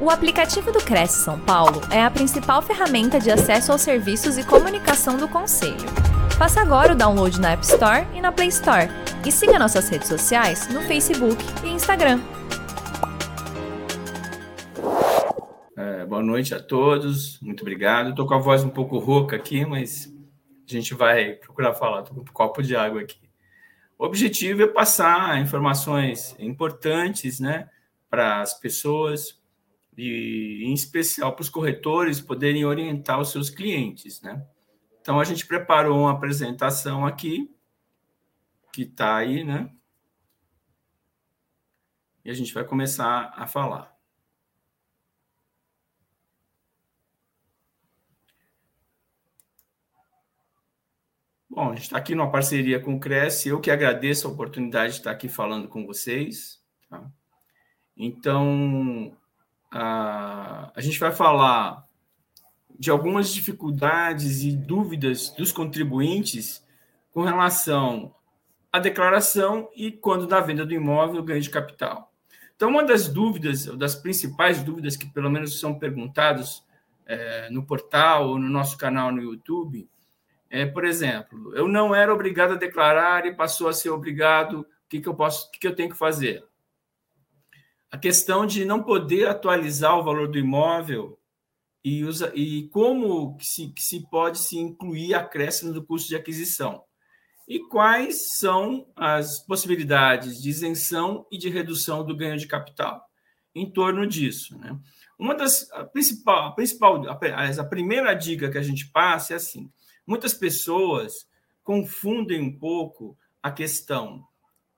O aplicativo do Cresce São Paulo é a principal ferramenta de acesso aos serviços e comunicação do Conselho. Faça agora o download na App Store e na Play Store. E siga nossas redes sociais no Facebook e Instagram. É, boa noite a todos, muito obrigado. Estou com a voz um pouco rouca aqui, mas a gente vai procurar falar. Estou com um copo de água aqui. O objetivo é passar informações importantes né, para as pessoas, e em especial para os corretores poderem orientar os seus clientes, né? Então a gente preparou uma apresentação aqui que está aí, né? E a gente vai começar a falar. Bom, a gente está aqui numa parceria com o Cresce, eu que agradeço a oportunidade de estar aqui falando com vocês. Tá? Então, a, gente vai falar de algumas dificuldades e dúvidas dos contribuintes com relação à declaração e quando da venda do imóvel ganho de capital. Então, uma das dúvidas, das principais dúvidas que pelo menos são perguntadas é, no portal ou no nosso canal no YouTube, é, por exemplo, eu não era obrigado a declarar e passou a ser obrigado, o que, que eu posso, o que, que eu tenho que fazer? A questão de não poder atualizar o valor do imóvel e, usa, e como que se, que se pode se incluir acréscimo do custo de aquisição. E quais são as possibilidades de isenção e de redução do ganho de capital em torno disso. Né? Uma das a principal, a principal, a, a primeira dica que a gente passa é assim: muitas pessoas confundem um pouco a questão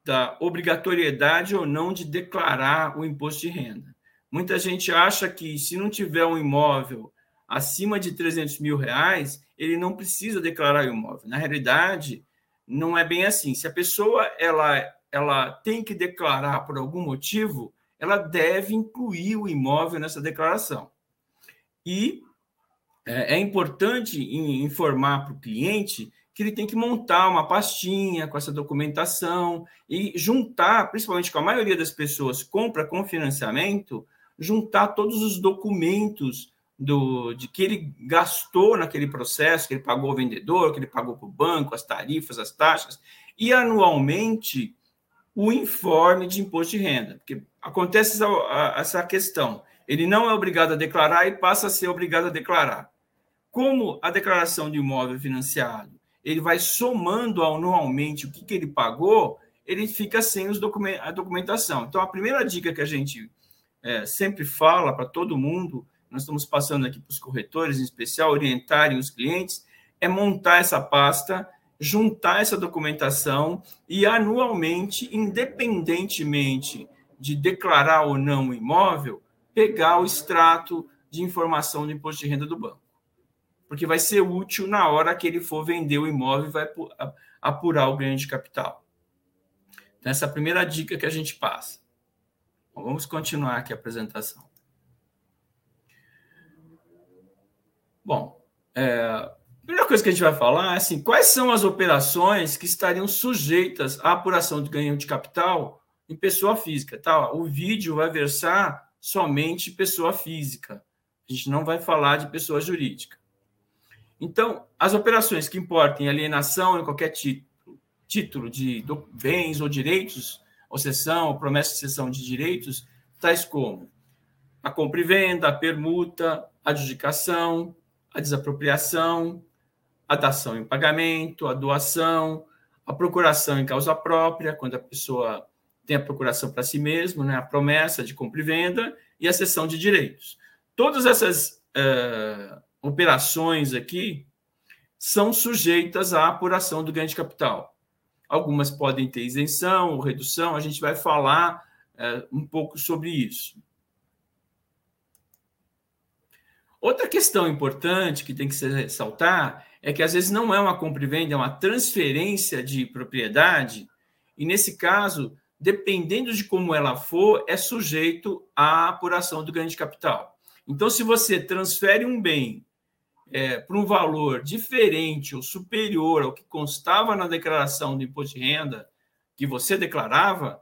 da obrigatoriedade ou não de declarar o imposto de renda. Muita gente acha que se não tiver um imóvel acima de 300 mil reais, ele não precisa declarar o imóvel. Na realidade, não é bem assim. Se a pessoa ela, ela tem que declarar por algum motivo, ela deve incluir o imóvel nessa declaração. E é, é importante informar para o cliente que ele tem que montar uma pastinha com essa documentação e juntar, principalmente com a maioria das pessoas compra com financiamento, juntar todos os documentos do, de que ele gastou naquele processo, que ele pagou ao vendedor, que ele pagou para o banco, as tarifas, as taxas, e anualmente o informe de imposto de renda. Porque acontece essa, essa questão. Ele não é obrigado a declarar e passa a ser obrigado a declarar. Como a declaração de imóvel financiado ele vai somando anualmente o que, que ele pagou, ele fica sem os document a documentação. Então, a primeira dica que a gente é, sempre fala para todo mundo, nós estamos passando aqui para os corretores, em especial, orientarem os clientes, é montar essa pasta, juntar essa documentação e anualmente, independentemente de declarar ou não o imóvel, pegar o extrato de informação do imposto de renda do banco porque vai ser útil na hora que ele for vender o imóvel e vai apurar o ganho de capital. Então, essa é a primeira dica que a gente passa. Bom, vamos continuar aqui a apresentação. Bom, é, a primeira coisa que a gente vai falar é assim, quais são as operações que estariam sujeitas à apuração de ganho de capital em pessoa física. Tá? O vídeo vai versar somente pessoa física. A gente não vai falar de pessoa jurídica. Então, as operações que importem alienação em qualquer título, de bens ou direitos, ou cessão, ou promessa de cessão de direitos, tais como a compra e venda, a permuta, a adjudicação, a desapropriação, a dação em pagamento, a doação, a procuração em causa própria, quando a pessoa tem a procuração para si mesmo, né, a promessa de compra e venda e a cessão de direitos. Todas essas uh, operações aqui são sujeitas à apuração do ganho de capital. Algumas podem ter isenção ou redução, a gente vai falar é, um pouco sobre isso. Outra questão importante que tem que se ressaltar é que às vezes não é uma compra e venda, é uma transferência de propriedade, e nesse caso, dependendo de como ela for, é sujeito à apuração do ganho de capital. Então, se você transfere um bem é, para um valor diferente ou superior ao que constava na declaração do imposto de renda que você declarava,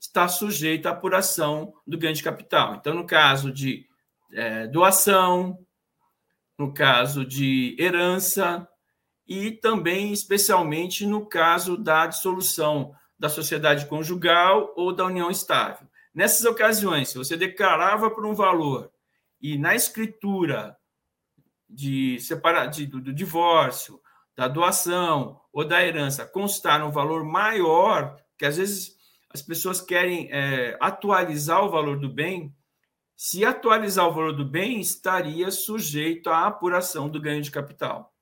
está sujeito à apuração do ganho de capital. Então, no caso de é, doação, no caso de herança e também, especialmente, no caso da dissolução da sociedade conjugal ou da união estável. Nessas ocasiões, se você declarava por um valor e na escritura de separar de, do, do divórcio, da doação ou da herança constar um valor maior, que às vezes as pessoas querem é, atualizar o valor do bem, se atualizar o valor do bem, estaria sujeito à apuração do ganho de capital.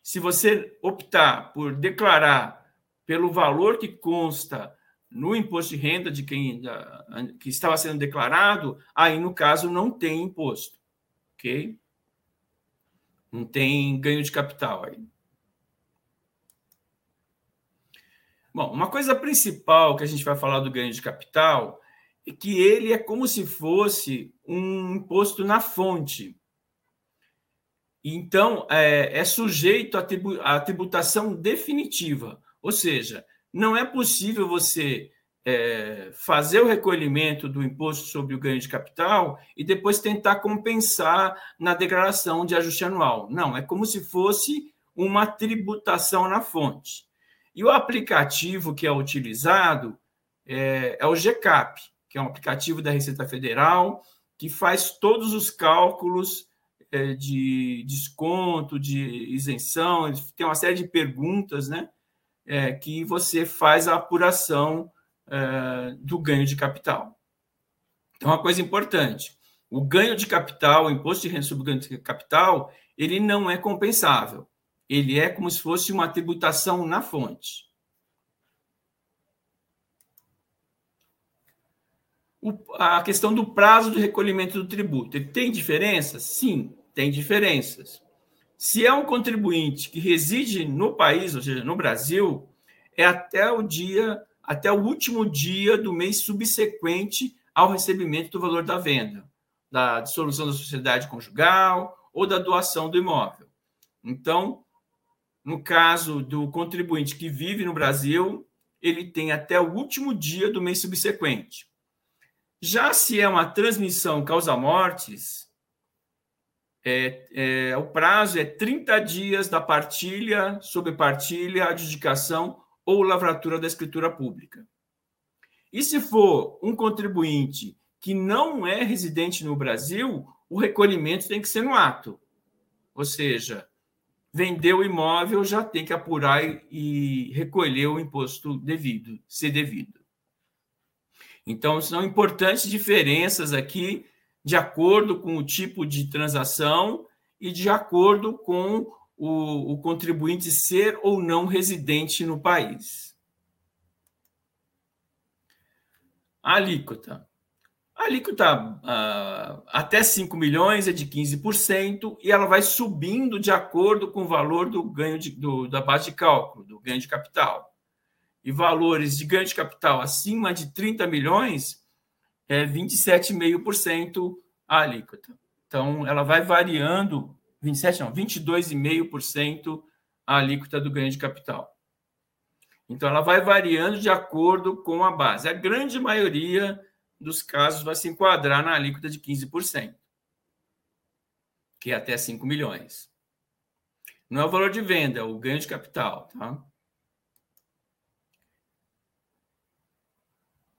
Se você optar por declarar pelo valor que consta no imposto de renda de quem que estava sendo declarado, aí no caso não tem imposto, ok? Não tem ganho de capital aí. Bom, uma coisa principal que a gente vai falar do ganho de capital é que ele é como se fosse um imposto na fonte. Então, é, é sujeito à tributação definitiva. Ou seja, não é possível você é, fazer o recolhimento do imposto sobre o ganho de capital e depois tentar compensar na declaração de ajuste anual. Não, é como se fosse uma tributação na fonte. E o aplicativo que é utilizado é, é o GCAP, que é um aplicativo da Receita Federal, que faz todos os cálculos é, de desconto, de isenção, tem uma série de perguntas, né? É, que você faz a apuração é, do ganho de capital. Então, uma coisa importante: o ganho de capital, o imposto de renda sobre ganho de capital, ele não é compensável ele é como se fosse uma tributação na fonte. A questão do prazo de recolhimento do tributo. Ele tem diferenças? Sim, tem diferenças. Se é um contribuinte que reside no país, ou seja, no Brasil, é até o dia, até o último dia do mês subsequente ao recebimento do valor da venda, da dissolução da sociedade conjugal ou da doação do imóvel. Então, no caso do contribuinte que vive no Brasil, ele tem até o último dia do mês subsequente. Já se é uma transmissão causa-mortes, é, é, o prazo é 30 dias da partilha, sobrepartilha, adjudicação ou lavratura da escritura pública. E se for um contribuinte que não é residente no Brasil, o recolhimento tem que ser no ato. Ou seja, vendeu o imóvel, já tem que apurar e recolher o imposto devido, se devido. Então, são importantes diferenças aqui, de acordo com o tipo de transação e de acordo com o, o contribuinte ser ou não residente no país. A alíquota. A alíquota uh, até 5 milhões é de 15% e ela vai subindo de acordo com o valor do ganho de, do, da base de cálculo, do ganho de capital. E valores de ganho de capital acima de 30 milhões é 27,5% a alíquota. Então, ela vai variando, 27 não, 22,5% a alíquota do ganho de capital. Então, ela vai variando de acordo com a base. A grande maioria dos casos vai se enquadrar na alíquota de 15%, que é até 5 milhões. Não é o valor de venda, é o ganho de capital. Tá?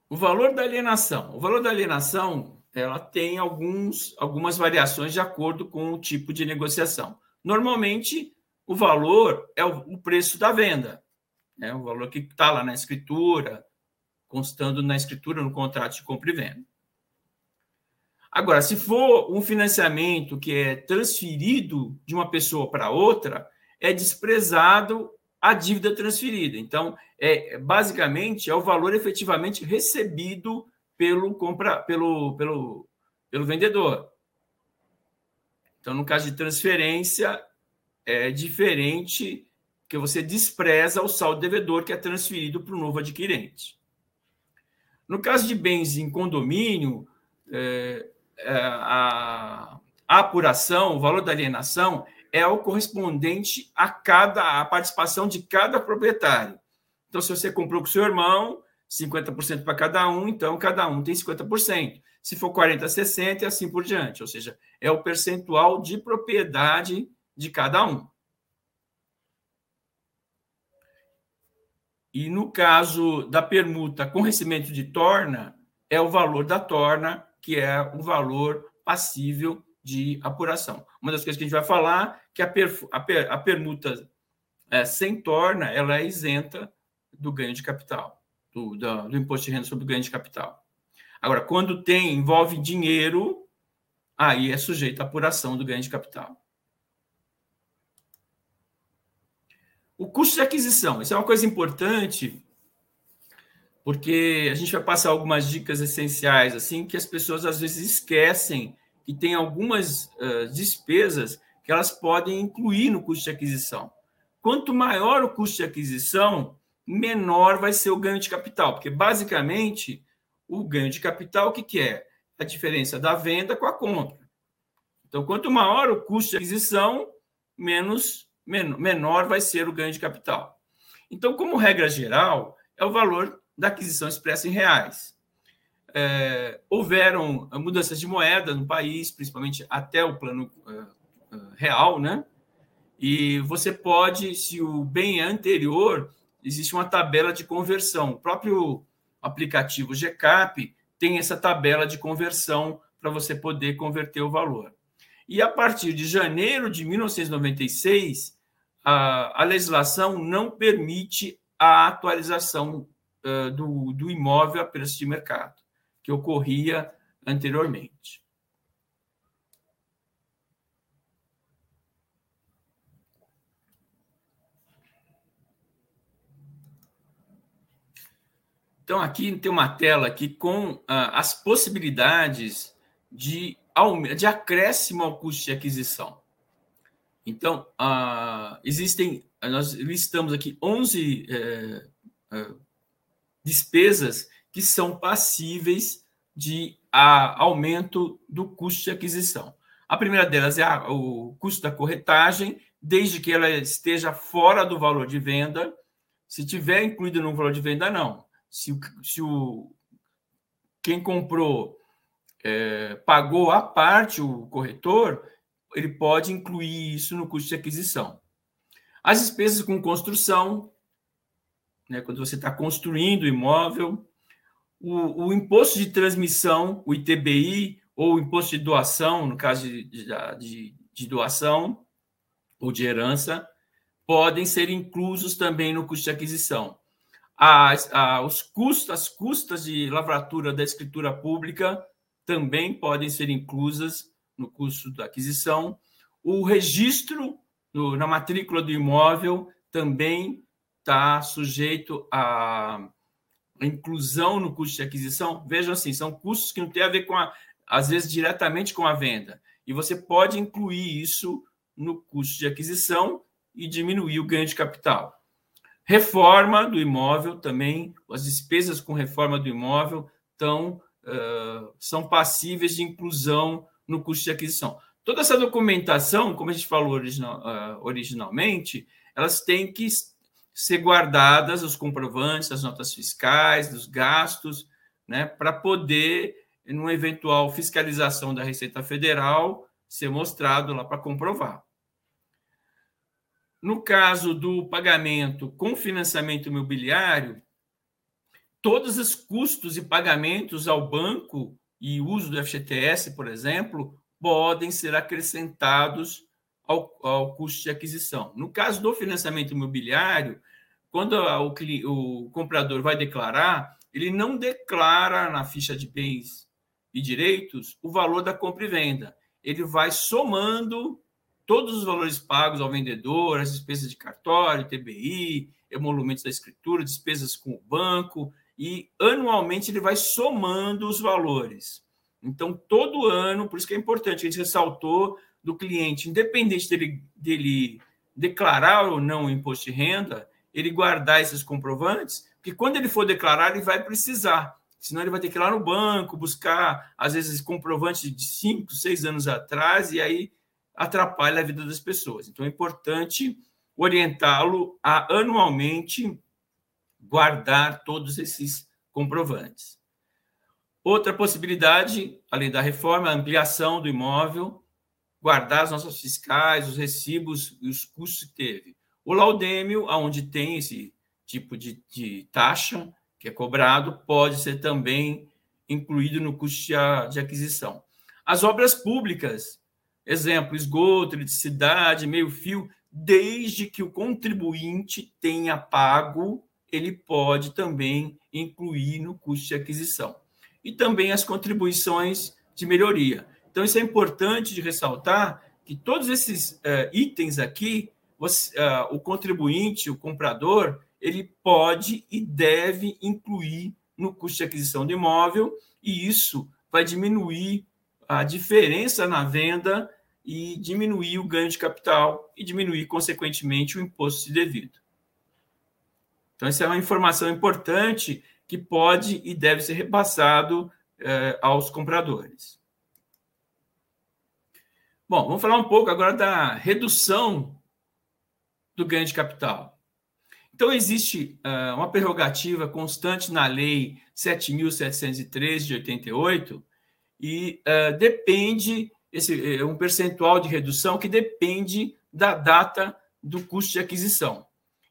O valor da alienação. O valor da alienação ela tem alguns, algumas variações de acordo com o tipo de negociação. Normalmente, o valor é o, o preço da venda, né? o valor que está lá na escritura, constando na escritura no contrato de compra e venda. Agora, se for um financiamento que é transferido de uma pessoa para outra, é desprezado a dívida transferida. Então, é basicamente é o valor efetivamente recebido pelo compra pelo pelo pelo vendedor. Então, no caso de transferência, é diferente que você despreza o saldo devedor que é transferido para o novo adquirente. No caso de bens em condomínio, é, é, a, a, apuração, o valor da alienação é o correspondente a cada a participação de cada proprietário. Então, se você comprou com seu irmão, 50% para cada um, então cada um tem 50%. se for 40, 60 e assim por diante. Ou seja, é o percentual de propriedade de cada um. E no caso da permuta com recebimento de torna, é o valor da torna, que é o valor passível de apuração. Uma das coisas que a gente vai falar que a, a, per, a permuta é, sem torna ela é isenta do ganho de capital, do, do, do imposto de renda sobre ganho de capital. Agora, quando tem envolve dinheiro, aí é sujeito à apuração do ganho de capital. O custo de aquisição, isso é uma coisa importante, porque a gente vai passar algumas dicas essenciais, assim, que as pessoas às vezes esquecem que tem algumas uh, despesas que elas podem incluir no custo de aquisição. Quanto maior o custo de aquisição, menor vai ser o ganho de capital, porque basicamente o ganho de capital, o que, que é? A diferença da venda com a compra. Então, quanto maior o custo de aquisição, menos menor vai ser o ganho de capital. Então, como regra geral, é o valor da aquisição expressa em reais. É, houveram mudanças de moeda no país, principalmente até o plano uh, real, né? E você pode, se o bem é anterior, existe uma tabela de conversão. O próprio aplicativo GCAP tem essa tabela de conversão para você poder converter o valor. E a partir de janeiro de 1996, a, a legislação não permite a atualização uh, do, do imóvel a preço de mercado, que ocorria anteriormente. Então, aqui tem uma tela aqui com uh, as possibilidades de, de acréscimo ao custo de aquisição. Então, uh, existem, nós listamos aqui 11 uh, eh, despesas que são passíveis de aumento do custo de aquisição. A primeira delas é a, o custo da corretagem, desde que ela esteja fora do valor de venda. Se tiver incluído no valor de venda, não se o, se o quem comprou é, pagou a parte o corretor, ele pode incluir isso no custo de aquisição. As despesas com construção, né, quando você está construindo o imóvel, o, o, imposto de transmissão, o ITBI, ou o imposto de doação, no caso de, de, de doação ou de herança, podem ser inclusos também no custo de aquisição as, os custos, as custas de lavratura da escritura pública também podem ser inclusas no custo da aquisição. O registro no, na matrícula do imóvel também está sujeito à inclusão no custo de aquisição. Vejam assim, são custos que não têm a ver com a, às vezes diretamente com a venda. E você pode incluir isso no custo de aquisição e diminuir o ganho de capital. Reforma do imóvel também, as despesas com reforma do imóvel tão, uh, são passíveis de inclusão no custo de aquisição. Toda essa documentação, como a gente falou original, uh, originalmente, elas têm que ser guardadas, os comprovantes, as notas fiscais, dos gastos, né, para poder, numa eventual fiscalização da Receita Federal, ser mostrado lá para comprovar. No caso do pagamento com financiamento imobiliário, todos os custos e pagamentos ao banco e uso do FGTS, por exemplo, podem ser acrescentados ao, ao custo de aquisição. No caso do financiamento imobiliário, quando o, o comprador vai declarar, ele não declara na ficha de bens e direitos o valor da compra e venda. Ele vai somando todos os valores pagos ao vendedor, as despesas de cartório, TBI, emolumentos da escritura, despesas com o banco, e anualmente ele vai somando os valores. Então, todo ano, por isso que é importante, a gente ressaltou do cliente, independente dele, dele declarar ou não o imposto de renda, ele guardar esses comprovantes, porque quando ele for declarar, ele vai precisar. Senão ele vai ter que ir lá no banco, buscar, às vezes, comprovante de cinco, seis anos atrás, e aí atrapalha a vida das pessoas. Então é importante orientá-lo a anualmente guardar todos esses comprovantes. Outra possibilidade, além da reforma, a ampliação do imóvel, guardar as nossas fiscais, os recibos e os custos que teve. O laudêmio, aonde tem esse tipo de, de taxa que é cobrado, pode ser também incluído no custo de, de aquisição. As obras públicas, exemplo, esgoto, eletricidade, meio-fio, desde que o contribuinte tenha pago, ele pode também incluir no custo de aquisição. E também as contribuições de melhoria. Então, isso é importante de ressaltar que todos esses uh, itens aqui, você, uh, o contribuinte, o comprador, ele pode e deve incluir no custo de aquisição do imóvel, e isso vai diminuir a diferença na venda e diminuir o ganho de capital e diminuir, consequentemente, o imposto de devido. Então, essa é uma informação importante que pode e deve ser repassado eh, aos compradores. Bom, vamos falar um pouco agora da redução do ganho de capital. Então, existe uh, uma prerrogativa constante na Lei 7.703 de 88 e uh, depende, esse, é um percentual de redução que depende da data do custo de aquisição.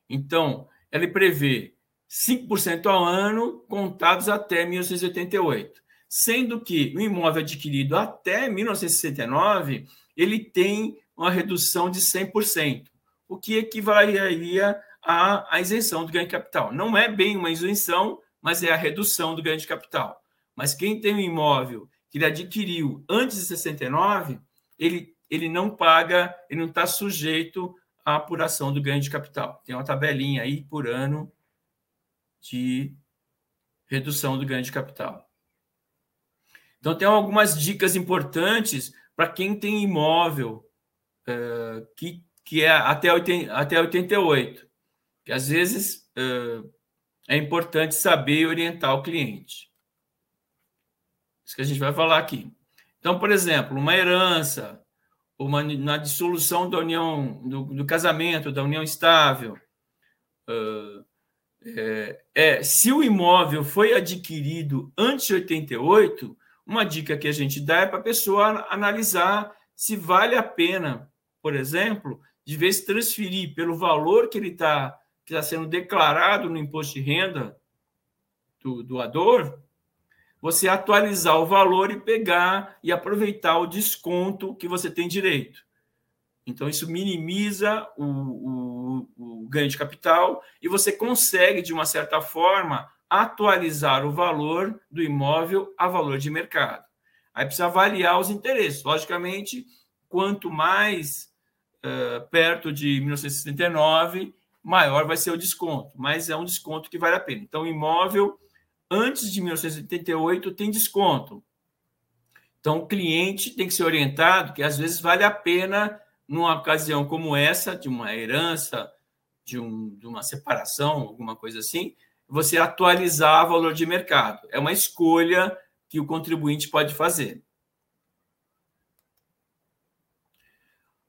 Então, ele prevê 5% ao ano contados até 1988, sendo que o imóvel adquirido até 1969 ele tem uma redução de 100%, o que equivaleria à, à isenção do ganho de capital. Não é bem uma isenção, mas é a redução do ganho de capital. Mas quem tem um imóvel que ele adquiriu antes de 69, ele, ele não paga, ele não está sujeito à apuração do ganho de capital. Tem uma tabelinha aí por ano de redução do ganho de capital. Então, tem algumas dicas importantes para quem tem imóvel uh, que, que é até, 80, até 88, que às vezes uh, é importante saber orientar o cliente. Isso que a gente vai falar aqui. Então, por exemplo, uma herança, uma, na dissolução da união, do, do casamento, da união estável, uh, é, é, se o imóvel foi adquirido antes de 88, uma dica que a gente dá é para a pessoa analisar se vale a pena, por exemplo, de vez transferir pelo valor que ele está que está sendo declarado no imposto de renda do doador, você atualizar o valor e pegar e aproveitar o desconto que você tem direito. Então, isso minimiza o, o, o ganho de capital e você consegue, de uma certa forma, atualizar o valor do imóvel a valor de mercado. Aí precisa avaliar os interesses. Logicamente, quanto mais uh, perto de 1969, maior vai ser o desconto, mas é um desconto que vale a pena. Então, imóvel antes de 1988 tem desconto. Então, o cliente tem que ser orientado que às vezes vale a pena, numa ocasião como essa, de uma herança, de, um, de uma separação, alguma coisa assim, você atualizar o valor de mercado. É uma escolha que o contribuinte pode fazer.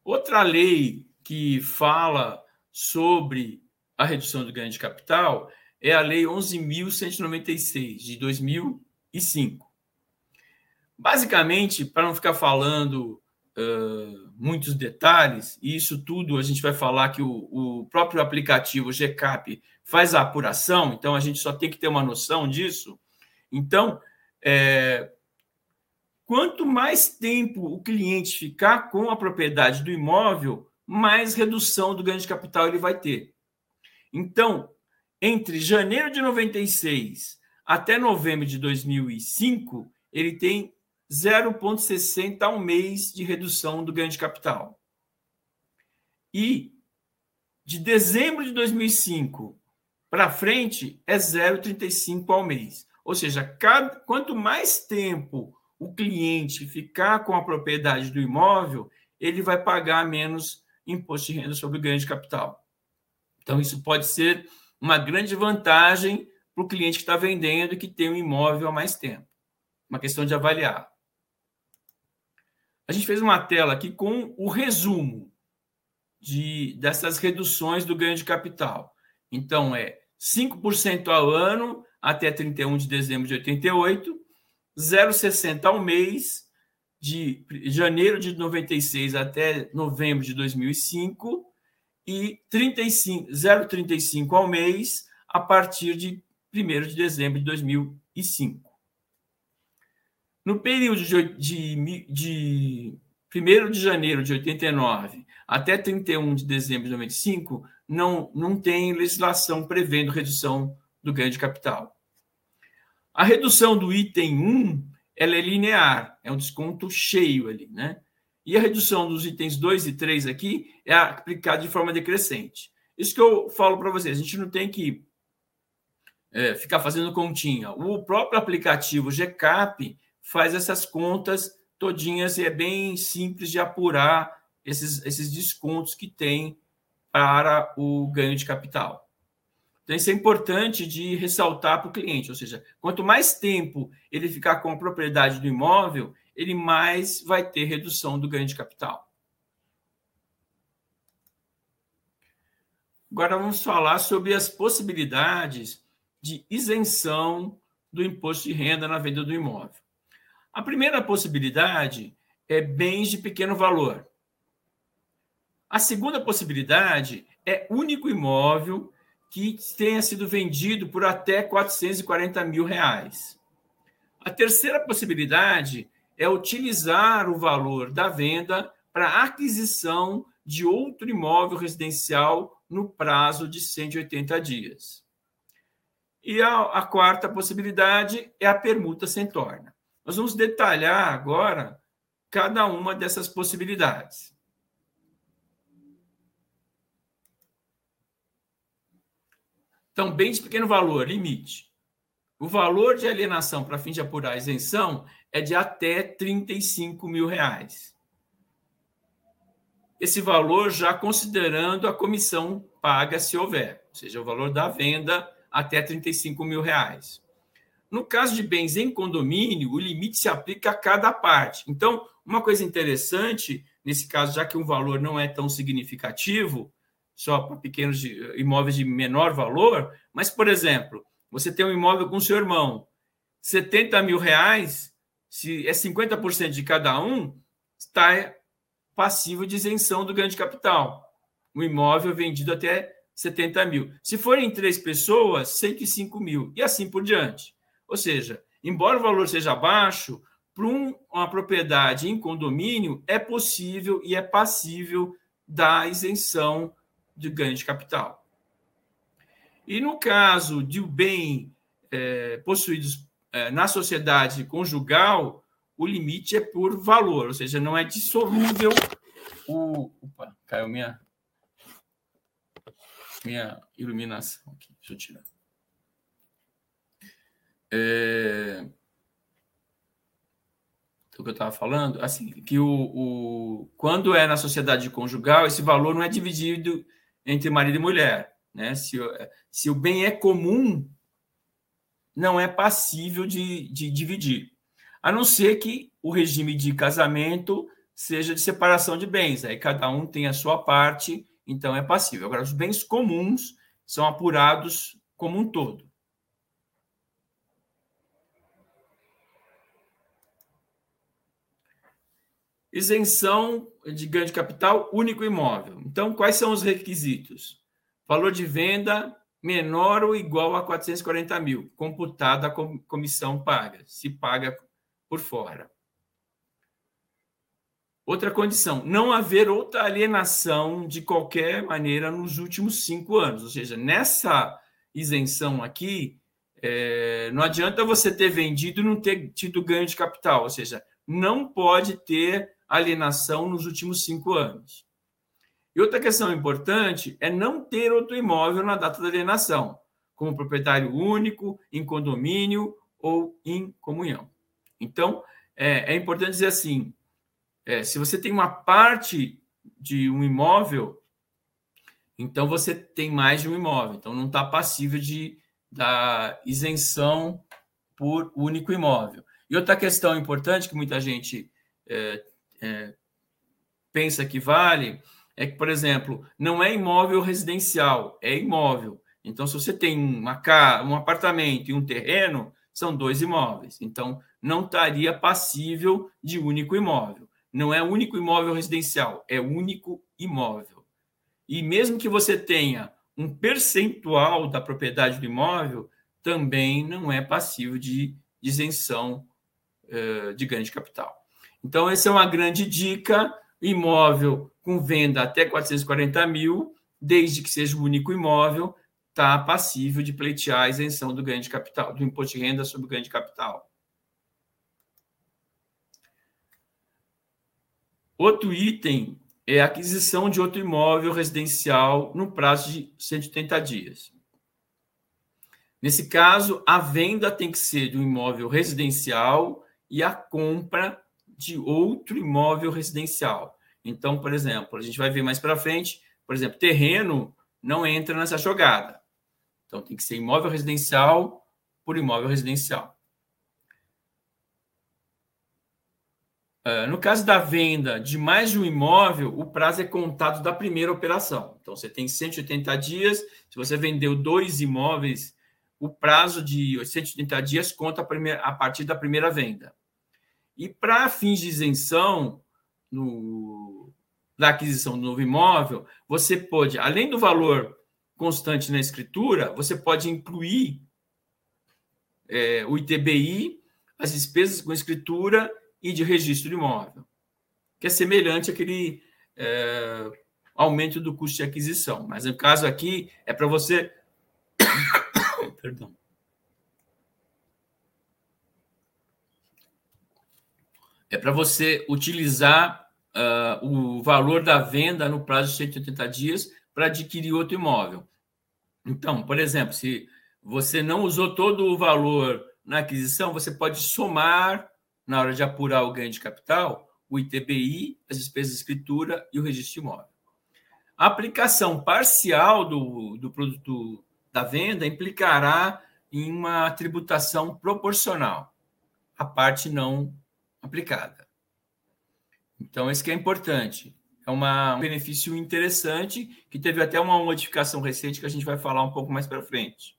Outra lei que fala sobre a redução do ganho de capital é a Lei 11.196, de 2005. Basicamente, para não ficar falando uh, muitos detalhes, e isso tudo a gente vai falar que o, o próprio aplicativo GCAP faz a apuração, então a gente só tem que ter uma noção disso. Então, é, quanto mais tempo o cliente ficar com a propriedade do imóvel, mais redução do ganho de capital ele vai ter. Então, entre janeiro de 96 até novembro de 2005, ele tem 0,60 ao mês de redução do ganho de capital. E de dezembro de 2005 para frente é 0,35 ao mês. Ou seja, cada, quanto mais tempo o cliente ficar com a propriedade do imóvel, ele vai pagar menos imposto de renda sobre o ganho de capital. Então, isso pode ser uma grande vantagem para o cliente que está vendendo e que tem um imóvel há mais tempo. Uma questão de avaliar. A gente fez uma tela aqui com o resumo de, dessas reduções do ganho de capital. Então, é 5% ao ano até 31 de dezembro de 88, 0,60 ao mês, de janeiro de 96 até novembro de 2005, e 0,35 ao mês a partir de 1 de dezembro de 2005. No período de, de, de 1 de janeiro de 89 até 31 de dezembro de 95, não, não tem legislação prevendo redução do ganho de capital. A redução do item 1 ela é linear, é um desconto cheio ali, né? E a redução dos itens 2 e 3 aqui é aplicada de forma decrescente. Isso que eu falo para vocês, a gente não tem que é, ficar fazendo continha. O próprio aplicativo GCAP faz essas contas todinhas e é bem simples de apurar esses, esses descontos que tem para o ganho de capital. Então, isso é importante de ressaltar para o cliente, ou seja, quanto mais tempo ele ficar com a propriedade do imóvel, ele mais vai ter redução do ganho de capital. Agora vamos falar sobre as possibilidades de isenção do imposto de renda na venda do imóvel. A primeira possibilidade é bens de pequeno valor. A segunda possibilidade é único imóvel que tenha sido vendido por até 440 mil reais. A terceira possibilidade é utilizar o valor da venda para aquisição de outro imóvel residencial no prazo de 180 dias. E a, a quarta possibilidade é a permuta sem torna. Nós vamos detalhar agora cada uma dessas possibilidades. Então, bem de pequeno valor, limite. O valor de alienação para fim de apurar a isenção é de até 35 mil reais. Esse valor já considerando a comissão paga se houver, ou seja, o valor da venda até 35 mil reais. No caso de bens em condomínio, o limite se aplica a cada parte. Então, uma coisa interessante, nesse caso, já que o valor não é tão significativo, só para pequenos imóveis de menor valor, mas, por exemplo, você tem um imóvel com seu irmão, 70 mil reais, se é 50% de cada um, está passivo de isenção do ganho de capital. O imóvel vendido até 70 mil. Se forem três pessoas, 105 mil, e assim por diante. Ou seja, embora o valor seja baixo, para uma propriedade em condomínio, é possível e é passível da isenção de ganho de capital. E no caso de bem é, possuídos na sociedade conjugal, o limite é por valor, ou seja, não é dissolúvel o. Opa, caiu minha, minha iluminação aqui. Deixa eu tirar. É, o que eu estava falando, assim, que o, o, quando é na sociedade conjugal, esse valor não é dividido entre marido e mulher. Né? Se, se o bem é comum, não é passível de, de dividir. A não ser que o regime de casamento seja de separação de bens. Aí cada um tem a sua parte, então é passível. Agora, os bens comuns são apurados como um todo. Isenção de ganho de capital único imóvel. Então, quais são os requisitos? Valor de venda menor ou igual a 440 mil, computada a comissão paga, se paga por fora. Outra condição, não haver outra alienação de qualquer maneira nos últimos cinco anos. Ou seja, nessa isenção aqui, é, não adianta você ter vendido e não ter tido ganho de capital. Ou seja, não pode ter alienação nos últimos cinco anos. E outra questão importante é não ter outro imóvel na data da alienação, como proprietário único, em condomínio ou em comunhão. Então, é, é importante dizer assim: é, se você tem uma parte de um imóvel, então você tem mais de um imóvel, então não está passível de, da isenção por único imóvel. E outra questão importante que muita gente é, é, pensa que vale é que, por exemplo, não é imóvel residencial, é imóvel. Então, se você tem uma casa, um apartamento e um terreno, são dois imóveis. Então, não estaria passível de único imóvel. Não é único imóvel residencial, é único imóvel. E mesmo que você tenha um percentual da propriedade do imóvel, também não é passível de isenção uh, de ganho de capital. Então, essa é uma grande dica. Imóvel com venda até 440 mil, desde que seja o único imóvel, está passível de pleitear a isenção do ganho de capital, do imposto de renda sobre o ganho de capital. Outro item é a aquisição de outro imóvel residencial no prazo de 180 dias. Nesse caso, a venda tem que ser um imóvel residencial e a compra de outro imóvel residencial. Então, por exemplo, a gente vai ver mais para frente, por exemplo, terreno não entra nessa jogada. Então, tem que ser imóvel residencial por imóvel residencial. Ah, no caso da venda de mais de um imóvel, o prazo é contado da primeira operação. Então, você tem 180 dias. Se você vendeu dois imóveis, o prazo de 180 dias conta a, primeira, a partir da primeira venda. E para fins de isenção no, da aquisição do novo imóvel, você pode, além do valor constante na escritura, você pode incluir é, o ITBI, as despesas com escritura e de registro de imóvel, que é semelhante àquele é, aumento do custo de aquisição. Mas no caso aqui é para você. Perdão. é para você utilizar uh, o valor da venda no prazo de 180 dias para adquirir outro imóvel. Então, por exemplo, se você não usou todo o valor na aquisição, você pode somar, na hora de apurar o ganho de capital, o ITBI, as despesas de escritura e o registro de imóvel. A aplicação parcial do, do produto da venda implicará em uma tributação proporcional à parte não aplicada. Então, isso que é importante. É uma, um benefício interessante que teve até uma modificação recente que a gente vai falar um pouco mais para frente.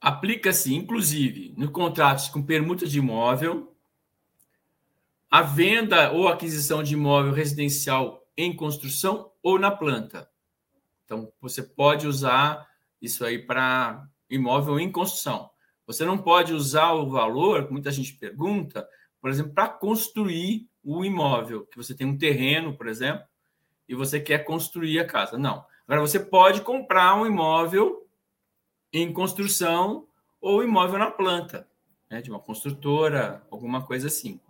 Aplica-se, inclusive, no contratos com permuta de imóvel, a venda ou aquisição de imóvel residencial em construção ou na planta. Então, você pode usar isso aí para imóvel em construção. Você não pode usar o valor, muita gente pergunta, por exemplo, para construir o imóvel, que você tem um terreno, por exemplo, e você quer construir a casa. Não. Agora, você pode comprar um imóvel em construção ou imóvel na planta, né, de uma construtora, alguma coisa assim.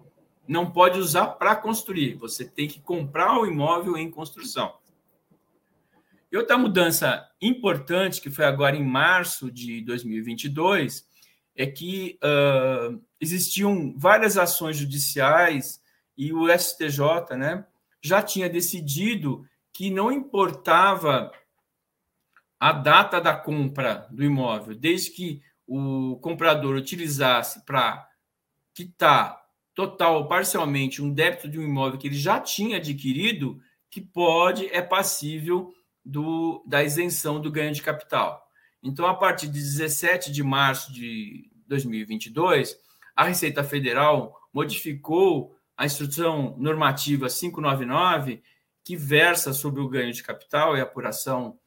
Não pode usar para construir, você tem que comprar o imóvel em construção. E outra mudança importante, que foi agora em março de 2022, é que uh, existiam várias ações judiciais e o STJ né, já tinha decidido que não importava a data da compra do imóvel, desde que o comprador utilizasse para quitar total ou parcialmente um débito de um imóvel que ele já tinha adquirido, que pode, é passível do, da isenção do ganho de capital. Então, a partir de 17 de março de 2022, a Receita Federal modificou a instrução normativa 599, que versa sobre o ganho de capital e apuração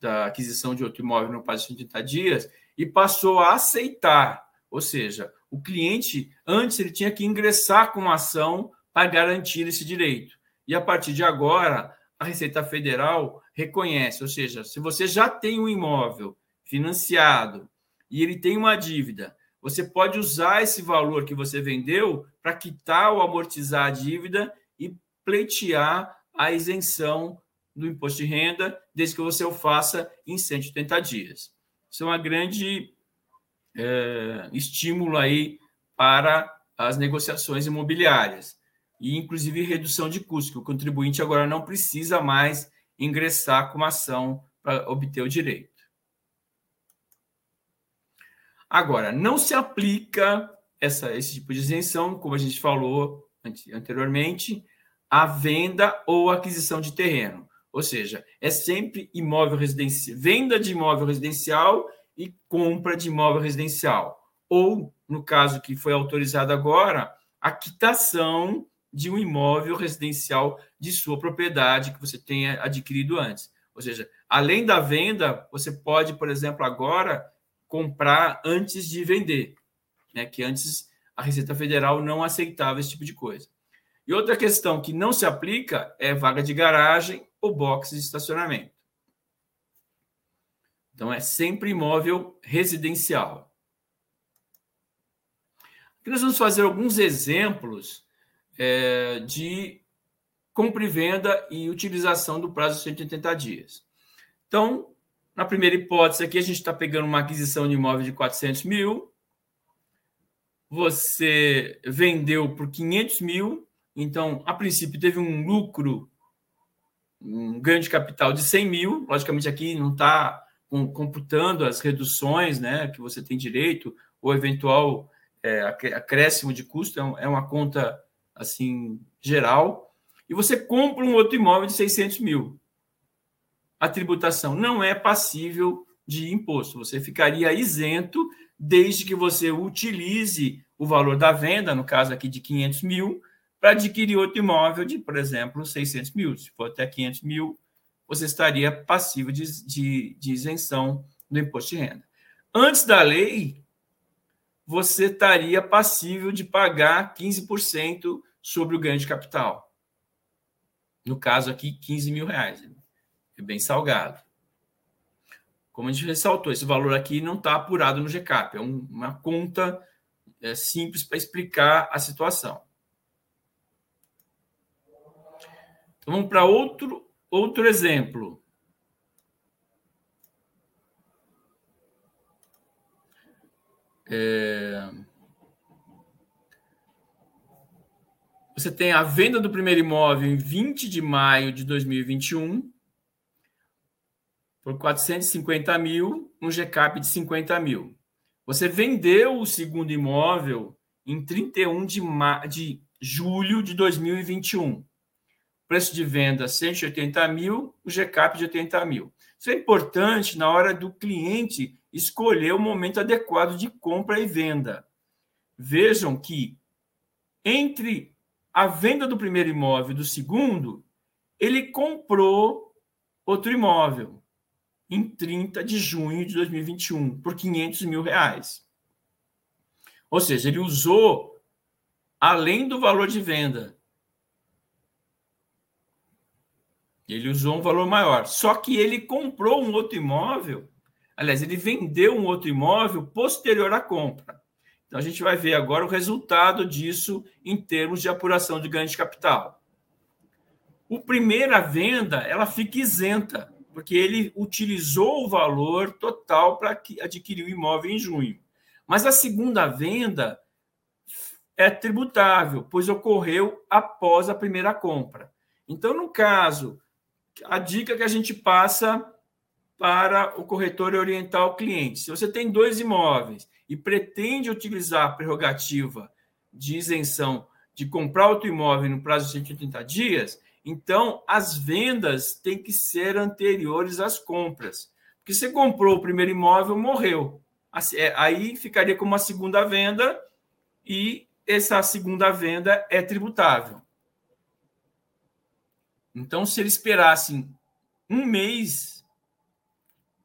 da aquisição de outro imóvel no prazo de 30 dias, e passou a aceitar, ou seja, o cliente, antes, ele tinha que ingressar com uma ação para garantir esse direito. E a partir de agora, a Receita Federal reconhece, ou seja, se você já tem um imóvel financiado e ele tem uma dívida, você pode usar esse valor que você vendeu para quitar ou amortizar a dívida e pleitear a isenção do imposto de renda, desde que você o faça em 180 dias. Isso é uma grande é, estímulo aí para as negociações imobiliárias e, inclusive, redução de custos, que o contribuinte agora não precisa mais ingressar com uma ação para obter o direito. Agora, não se aplica essa, esse tipo de isenção, como a gente falou anteriormente, à venda ou aquisição de terreno. Ou seja, é sempre imóvel residencial, venda de imóvel residencial e compra de imóvel residencial. Ou, no caso que foi autorizado agora, a quitação de um imóvel residencial de sua propriedade que você tenha adquirido antes. Ou seja, além da venda, você pode, por exemplo, agora comprar antes de vender, né? que antes a Receita Federal não aceitava esse tipo de coisa. E outra questão que não se aplica é vaga de garagem ou box de estacionamento. Então, é sempre imóvel residencial. Aqui nós vamos fazer alguns exemplos é, de compra e venda e utilização do prazo de 180 dias. Então, na primeira hipótese aqui, a gente está pegando uma aquisição de imóvel de 400 mil, você vendeu por 500 mil, então, a princípio, teve um lucro, um ganho de capital de 100 mil. Logicamente, aqui não está computando as reduções né, que você tem direito, ou eventual é, acréscimo de custo, é, é uma conta assim geral. E você compra um outro imóvel de 600 mil. A tributação não é passível de imposto. Você ficaria isento desde que você utilize o valor da venda, no caso aqui de 500 mil, para adquirir outro imóvel de, por exemplo, 600 mil. Se for até 500 mil, você estaria passivo de, de, de isenção do imposto de renda. Antes da lei, você estaria passível de pagar 15% sobre o ganho de capital. No caso aqui, 15 mil reais. É bem salgado. Como a gente ressaltou, esse valor aqui não está apurado no GCAP, é uma conta é, simples para explicar a situação. Então, vamos para outro, outro exemplo. É... Você tem a venda do primeiro imóvel em 20 de maio de 2021 por 450 mil, um GCAP de 50 mil. Você vendeu o segundo imóvel em 31 de, ma... de julho de 2021. Preço de venda 180 mil, o GCAP de 80 mil. Isso é importante na hora do cliente escolher o momento adequado de compra e venda. Vejam que entre a venda do primeiro imóvel e do segundo, ele comprou outro imóvel em 30 de junho de 2021 por 500 mil reais. Ou seja, ele usou além do valor de venda. Ele usou um valor maior. Só que ele comprou um outro imóvel. Aliás, ele vendeu um outro imóvel posterior à compra. Então, a gente vai ver agora o resultado disso em termos de apuração de ganho de capital. O primeira venda, ela fica isenta porque ele utilizou o valor total para adquirir o imóvel em junho. Mas a segunda venda é tributável, pois ocorreu após a primeira compra. Então, no caso, a dica que a gente passa para o corretor é orientar o cliente: se você tem dois imóveis e pretende utilizar a prerrogativa de isenção de comprar outro imóvel no prazo de 180 dias, então, as vendas têm que ser anteriores às compras. Porque você comprou o primeiro imóvel, morreu. É, aí ficaria como uma segunda venda e essa segunda venda é tributável. Então, se ele esperasse um mês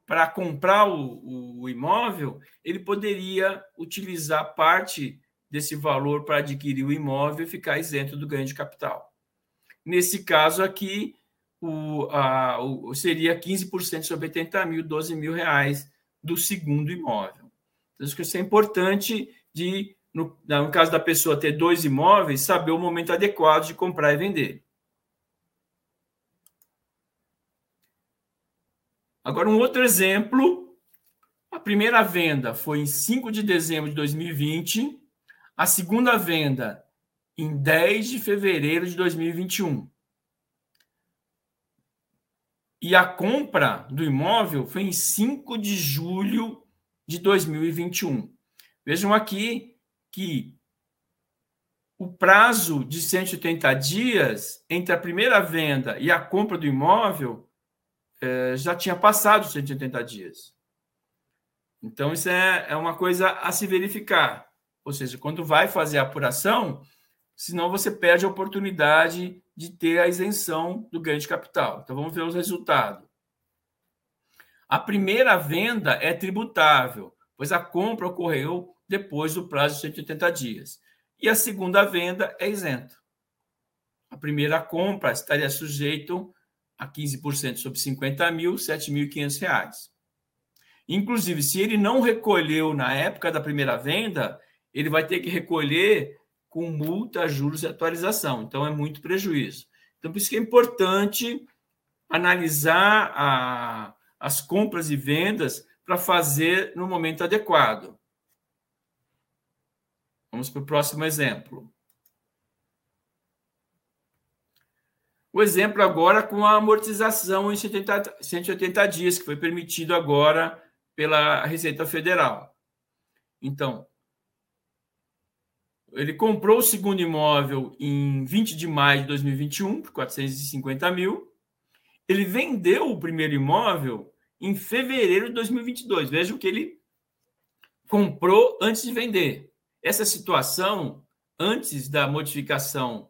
para comprar o, o, imóvel, ele poderia utilizar parte desse valor para adquirir o imóvel e ficar isento do ganho de capital. Nesse caso aqui, o, a, o, seria 15% sobre 80 mil, 12 mil reais do segundo imóvel. Então, isso é importante de, no, no caso da pessoa ter dois imóveis, saber o momento adequado de comprar e vender. Agora, um outro exemplo. A primeira venda foi em 5 de dezembro de 2020. A segunda venda em 10 de fevereiro de 2021. E a compra do imóvel foi em 5 de julho de 2021. Vejam aqui que o prazo de 180 dias entre a primeira venda e a compra do imóvel eh, já tinha passado os 180 dias. Então, isso é, é uma coisa a se verificar. Ou seja, quando vai fazer a apuração, senão você perde a oportunidade de ter a isenção do ganho de capital. Então, vamos ver os resultados. A primeira venda é tributável, pois a compra ocorreu depois do prazo de 180 dias. E a segunda venda é isento. A primeira compra estaria sujeito a 15% sobre 50 mil, R$ 7.500. Inclusive, se ele não recolheu na época da primeira venda, ele vai ter que recolher com multa, juros e atualização. Então, é muito prejuízo. Então, por isso que é importante analisar a, as compras e vendas para fazer no momento adequado. Vamos para o próximo exemplo. O exemplo agora com a amortização em 70, 180 dias, que foi permitido agora pela Receita Federal. Então, ele comprou o segundo imóvel em 20 de maio de 2021 por 450 mil. Ele vendeu o primeiro imóvel em fevereiro de 2022. Veja o que ele comprou antes de vender. Essa situação, antes da modificação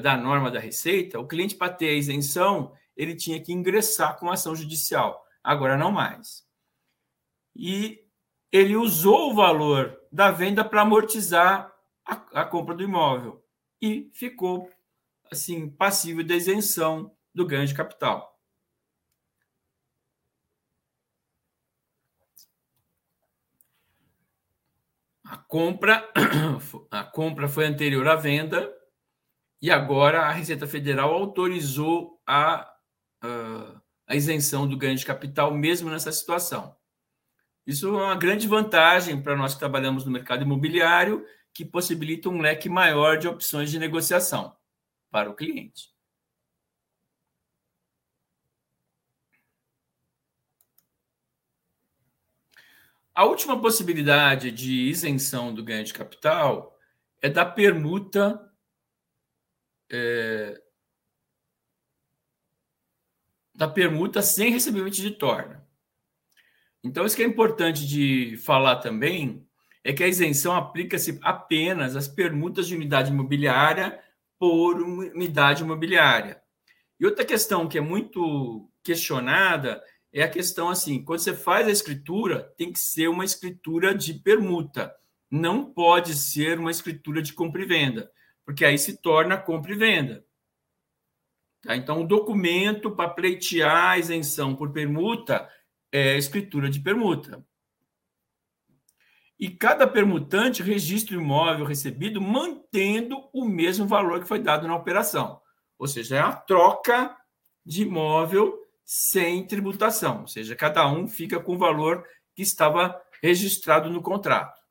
da norma da Receita, o cliente, para ter a isenção, ele tinha que ingressar com ação judicial. Agora não mais. E ele usou o valor da venda para amortizar a, a, compra do imóvel e ficou assim passível da isenção do ganho de capital. A compra, a compra foi anterior à venda e agora a Receita Federal autorizou a, a isenção do ganho de capital, mesmo nessa situação. Isso é uma grande vantagem para nós que trabalhamos no mercado imobiliário, que possibilita um leque maior de opções de negociação para o cliente. A última possibilidade de isenção do ganho de capital é da permuta é, da permuta sem recebimento de torna. Então, isso que é importante de falar também é que a isenção aplica-se apenas às permutas de unidade imobiliária por unidade imobiliária. E outra questão que é muito questionada é a questão assim, quando você faz a escritura, tem que ser uma escritura de permuta, não pode ser uma escritura de compra e venda porque aí se torna compra e venda. Tá? Então, o documento para pleitear a isenção por permuta é escritura de permuta. E cada permutante registra o imóvel recebido mantendo o mesmo valor que foi dado na operação. Ou seja, é a troca de imóvel sem tributação. Ou seja, cada um fica com o valor que estava registrado no contrato.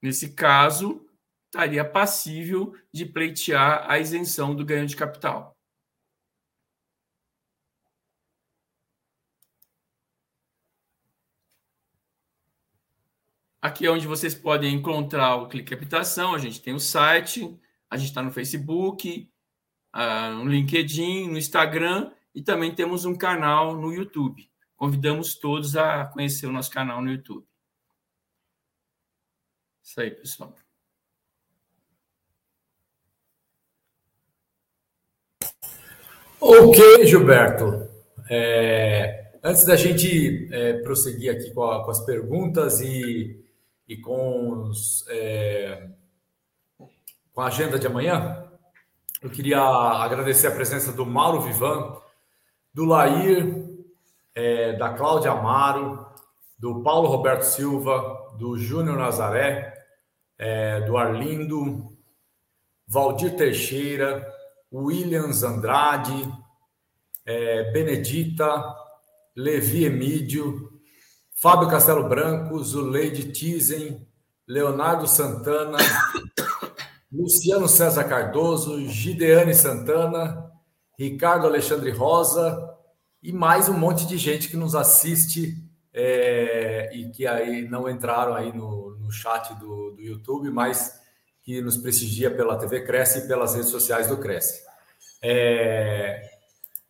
Nesse caso, estaria passível de pleitear a isenção do ganho de capital. Aqui é onde vocês podem encontrar o Clique Habitação. A gente tem o site, a gente está no Facebook, uh, no LinkedIn, no Instagram e também temos um canal no YouTube. Convidamos todos a conhecer o nosso canal no YouTube. Isso aí, pessoal. Ok, Gilberto. É, antes da gente é, prosseguir aqui com, a, com, as perguntas e, e com, os, é, com a agenda de amanhã, eu queria agradecer a presença do Mauro Vivan, do Lair, é, da Cláudia Amaro, do Paulo Roberto Silva, do Júnior Nazaré, é, do Arlindo, Valdir Teixeira, Williams Andrade, é, Benedita, Levi Emídio, Fábio Castelo Branco, Zuleide Tizen, Leonardo Santana, Luciano César Cardoso, Gideane Santana, Ricardo Alexandre Rosa e mais um monte de gente que nos assiste é, e que aí não entraram aí no, no chat do, do YouTube, mas que nos prestigia pela TV Cresce e pelas redes sociais do Cresce. É...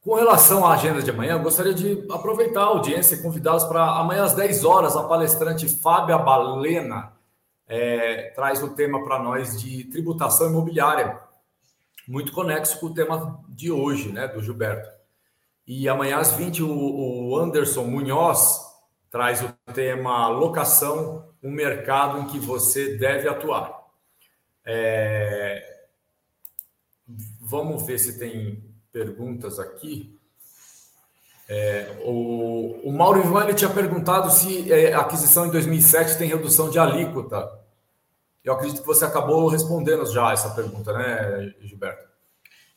Com relação à agenda de amanhã, gostaria de aproveitar a audiência e convidá-los para amanhã às 10 horas, a palestrante Fábia Balena é, traz o tema para nós de tributação imobiliária, muito conexo com o tema de hoje, né, do Gilberto. E amanhã às 20, o, o Anderson Munhoz traz o tema locação, um mercado em que você deve atuar. É... Vamos ver se tem perguntas aqui. É, o, o Mauro Ivan ele tinha perguntado se é, a aquisição em 2007 tem redução de alíquota. Eu acredito que você acabou respondendo já essa pergunta, né, Gilberto?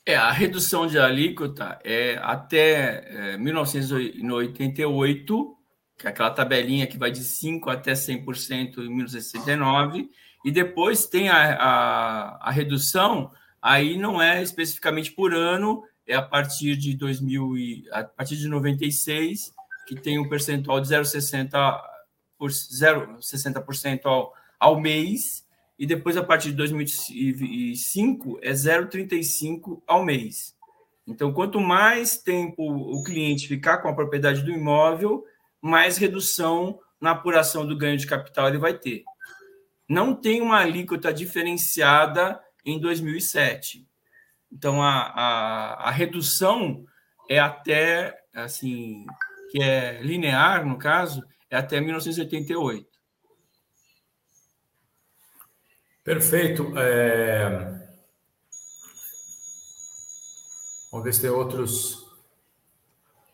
É, a redução de alíquota é até é, 1988, que é aquela tabelinha que vai de 5% até 100% em 1969, e depois tem a, a, a redução, aí não é especificamente por ano, é a partir de 2000 e, a partir de 96 que tem um percentual de 0,60 por 0,60% ao, ao mês e depois a partir de 2005 é 0,35 ao mês. Então, quanto mais tempo o cliente ficar com a propriedade do imóvel, mais redução na apuração do ganho de capital ele vai ter. Não tem uma alíquota diferenciada em 2007. Então, a, a, a redução é até, assim, que é linear, no caso, é até 1988. Perfeito. É... Vamos ver se tem outros,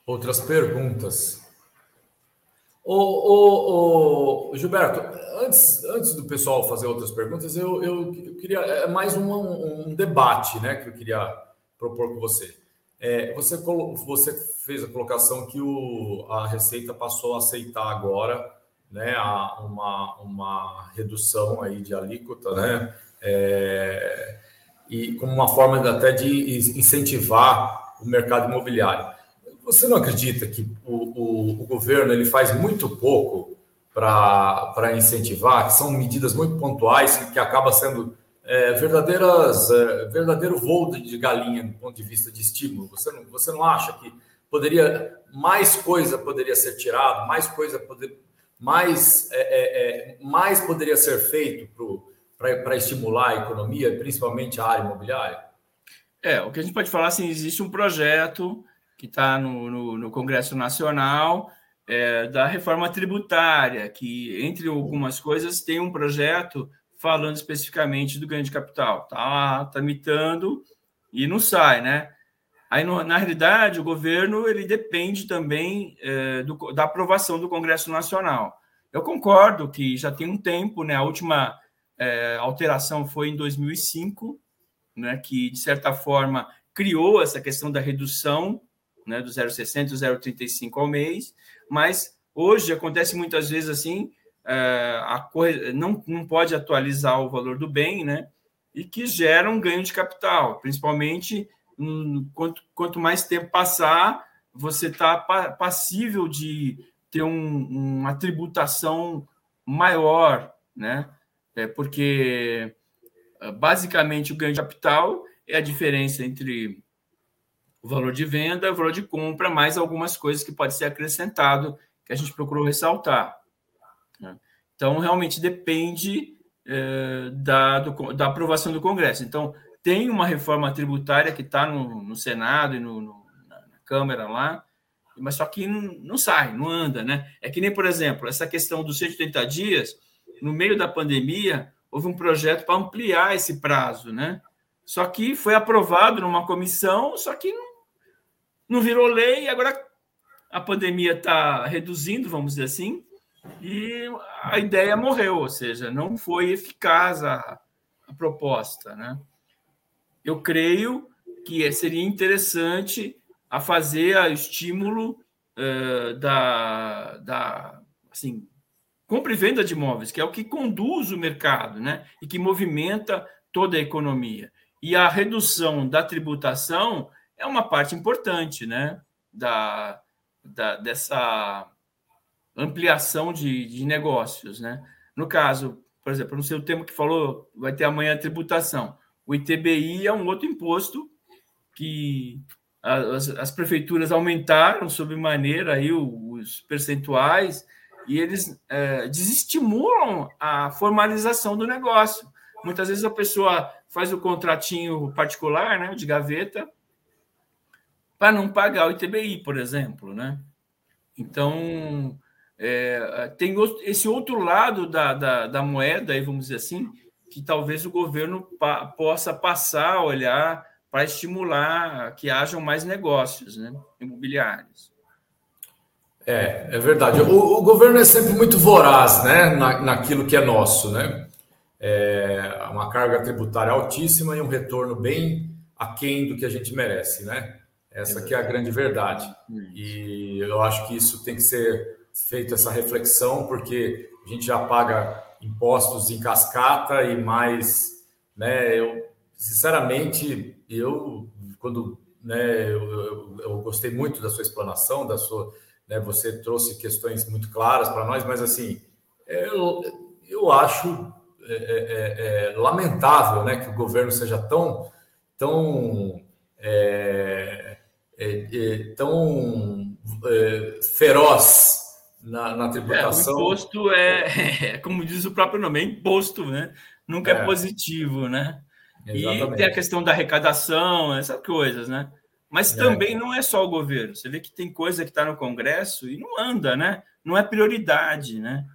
outras perguntas. Ô, Gilberto, antes, antes do pessoal fazer outras perguntas, eu, eu, eu queria é mais um, um, debate né, que eu queria propor com você. É, você, você fez a colocação que o, a Receita passou a aceitar agora né, a, uma, uma redução aí de alíquota, né, é, e como uma forma até de incentivar o mercado imobiliário. Você não acredita que o, o, o governo ele faz muito pouco para incentivar, que são medidas muito pontuais que, que acaba sendo é, verdadeiras é, verdadeiro voo de galinha do ponto de vista de estímulo. Você não, você não acha que poderia mais coisa poderia ser tirado, mais coisa poder, mais é, é, é mais poderia ser feito para estimular a economia, principalmente a área imobiliária? É, o que a gente pode falar assim, existe um projeto que está no, no, no, Congresso Nacional é, da reforma tributária, que, entre algumas coisas, tem um projeto falando especificamente do ganho de capital. Está lá, tramitando e não sai, né? Aí, no, na realidade, o governo ele depende também é, do, da aprovação do Congresso Nacional. Eu concordo que já tem um tempo, né? A última é, alteração foi em 2005, né? Que de certa forma criou essa questão da redução né, do 0,60 e 0,35 ao mês, mas hoje acontece muitas vezes assim, é, a coisa não, não pode atualizar o valor do bem, né, e que gera um ganho de capital, principalmente um, quanto, quanto mais tempo passar, você está passível de ter um, uma tributação maior, né, é porque basicamente o ganho de capital é a diferença entre o valor de venda, o valor de compra, mais algumas coisas que pode ser acrescentado, que a gente procurou ressaltar. Né? Então, realmente depende é, da, do, da aprovação do Congresso. Então, tem uma reforma tributária que está no, no, Senado e no, no, na, Câmara lá, mas só que não, não, sai, não anda, né? É que nem, por exemplo, essa questão dos 180 dias, no meio da pandemia, houve um projeto para ampliar esse prazo, né? Só que foi aprovado numa comissão, só que não não virou lei, agora a pandemia está reduzindo, vamos dizer assim, e a ideia morreu, ou seja, não foi eficaz a, a proposta. Né? Eu creio que seria interessante a fazer o estímulo uh, da, da assim, compra e venda de imóveis, que é o que conduz o mercado né? e que movimenta toda a economia. E a redução da tributação é uma parte importante né, da, da dessa ampliação de, de negócios. Né? No caso, por exemplo, no seu tema que falou, vai ter amanhã a tributação. O ITBI é um outro imposto que as, as prefeituras aumentaram sob maneira aí os percentuais e eles é, desestimulam a formalização do negócio. Muitas vezes a pessoa faz o contratinho particular, né, de gaveta, para não pagar o ITBI, por exemplo, né? Então é, tem esse outro lado da, da, da, moeda, aí vamos dizer assim, que talvez o governo pa, possa passar a olhar para estimular que hajam mais negócios né, imobiliários. É, é verdade. O, o, governo é sempre muito voraz né, na, naquilo que é nosso. Né? É uma carga tributária altíssima e um retorno bem aquém do que a gente merece. Né? Essa que é a grande verdade. E eu acho que isso tem que ser feito essa reflexão, porque a gente já paga impostos em cascata e mais, né? Eu sinceramente eu quando né, eu, eu, eu, gostei muito da sua explanação, da sua, né, você trouxe questões muito claras para nós, mas assim, eu, eu acho é, é, é, é, lamentável, né, que o governo seja tão, tão, é, é, tão feroz na, na tributação. o imposto é, como diz o próprio nome, é imposto, né? Nunca é, positivo, né? Exatamente. E tem a questão da arrecadação, essas coisas, né? Mas é. também não é só o governo. Você vê que tem coisa que está no Congresso e não anda, né? Não é prioridade, né?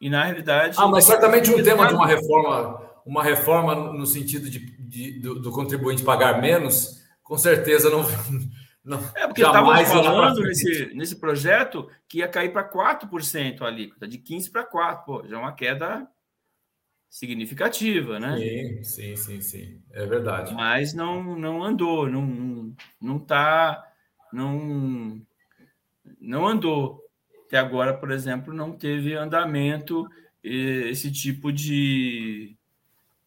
E na realidade. Ah, mas certamente um tema de uma reforma, uma reforma no sentido de, de do, do, contribuinte pagar menos, com certeza não. Não é porque estávamos falando nesse, nesse projeto que ia cair para 4% a alíquota, de 15% para 4%. Pô, já é uma queda significativa, né? Sim, sim, sim, sim. É verdade. Mas não, não andou, não, não tá, não, não andou. Até agora, por exemplo, não teve andamento esse tipo de,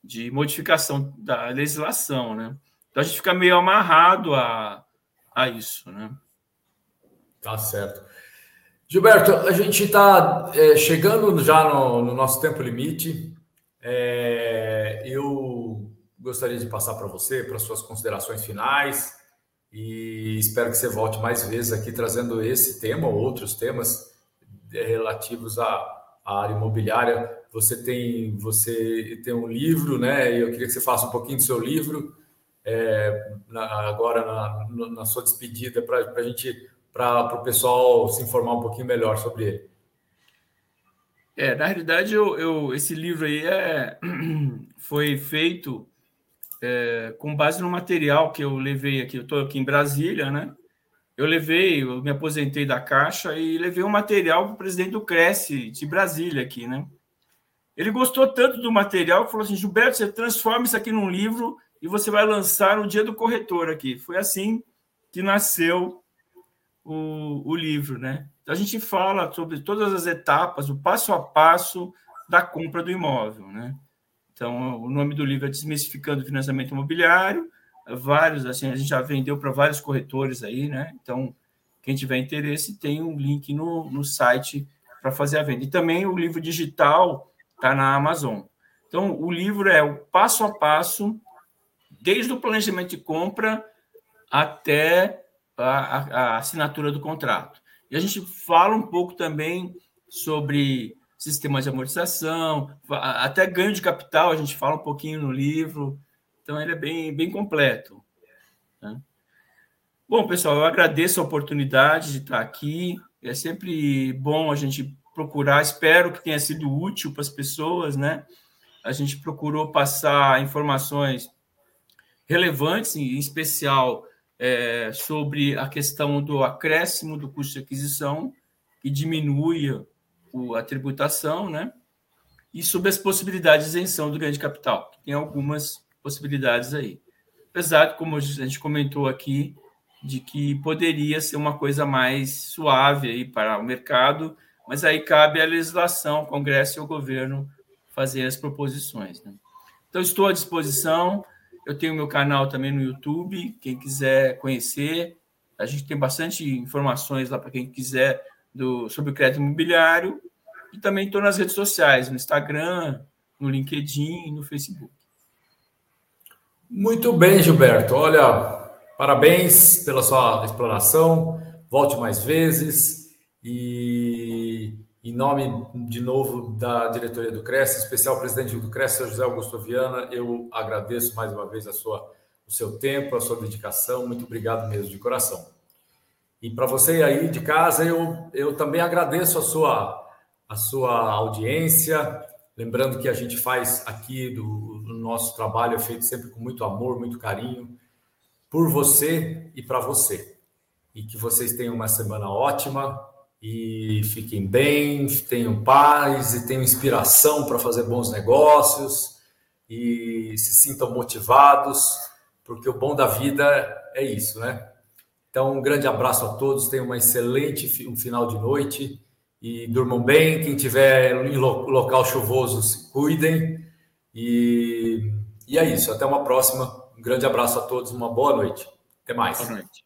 de modificação da legislação, né? Então a gente fica meio amarrado a, a isso, né? Tá certo. Gilberto, a gente está é, chegando já no, no nosso tempo limite. É, eu gostaria de passar para você, para suas considerações finais, e espero que você volte mais vezes aqui trazendo esse tema ou outros temas é, relativos à, à área imobiliária. Você tem, você tem um livro, né? Eu queria que você faça um pouquinho do seu livro é, na, agora na, na, sua despedida para a gente, para o pessoal se informar um pouquinho melhor sobre ele. É, na realidade, eu, eu, esse livro aí é, foi feito é, com base no material que eu levei aqui. Eu estou aqui em Brasília, né? Eu levei, eu me aposentei da Caixa e levei um material para o presidente do Cresce de Brasília aqui, né? Ele gostou tanto do material que falou assim: Gilberto, você transforma isso aqui num livro e você vai lançar no dia do corretor aqui. Foi assim que nasceu o, o livro, né? Então, a gente fala sobre todas as etapas, o passo a passo da compra do imóvel. Né? Então, o nome do livro é Desmistificando o Financiamento Imobiliário. Vários, assim, a gente já vendeu para vários corretores aí, né? Então, quem tiver interesse, tem um link no, no site para fazer a venda. E também o livro digital está na Amazon. Então, o livro é o passo a passo, desde o planejamento de compra até a, a, assinatura do contrato. E a gente fala um pouco também sobre sistemas de amortização, até ganho de capital, a gente fala um pouquinho no livro. Então, ele é bem, bem completo. Né? Bom, pessoal, eu agradeço a oportunidade de estar aqui. É sempre bom a gente procurar, espero que tenha sido útil para as pessoas, né? A gente procurou passar informações relevantes, em especial é, sobre a questão do acréscimo do custo de aquisição, que diminui o, a tributação, né? E sobre as possibilidades de isenção do ganho de capital, que tem algumas possibilidades aí. Apesar de, como a gente comentou aqui, de que poderia ser uma coisa mais suave aí para o mercado, mas aí cabe à legislação, ao Congresso e ao governo fazer as proposições. Né? Então, estou à disposição. Eu tenho meu canal também no YouTube, quem quiser conhecer. A gente tem bastante informações lá para quem quiser do, sobre o crédito imobiliário. E também estou nas redes sociais, no Instagram, no LinkedIn e no Facebook. Muito bem, Gilberto. Olha, Parabéns pela sua exploração. Volte mais vezes e em nome de novo da diretoria do CRES, especial presidente do CRES, José Augusto Viana, eu agradeço mais uma vez a sua, o seu tempo, a sua dedicação. Muito obrigado mesmo de coração. E para você aí de casa, eu, eu também agradeço a sua, a sua audiência. Lembrando que a gente faz aqui do, do nosso trabalho é feito sempre com muito amor, muito carinho, por você e para você. E que vocês tenham uma semana ótima e fiquem bem, tenham paz e tenham inspiração para fazer bons negócios e se sintam motivados, porque o bom da vida é isso, né? Então, um grande abraço a todos, tenham uma excelente um final de noite e durmam bem. Quem tiver em local chuvoso, se cuidem. E, e é isso. Até uma próxima. Um grande abraço a todos. Uma boa noite. Até mais. Boa noite.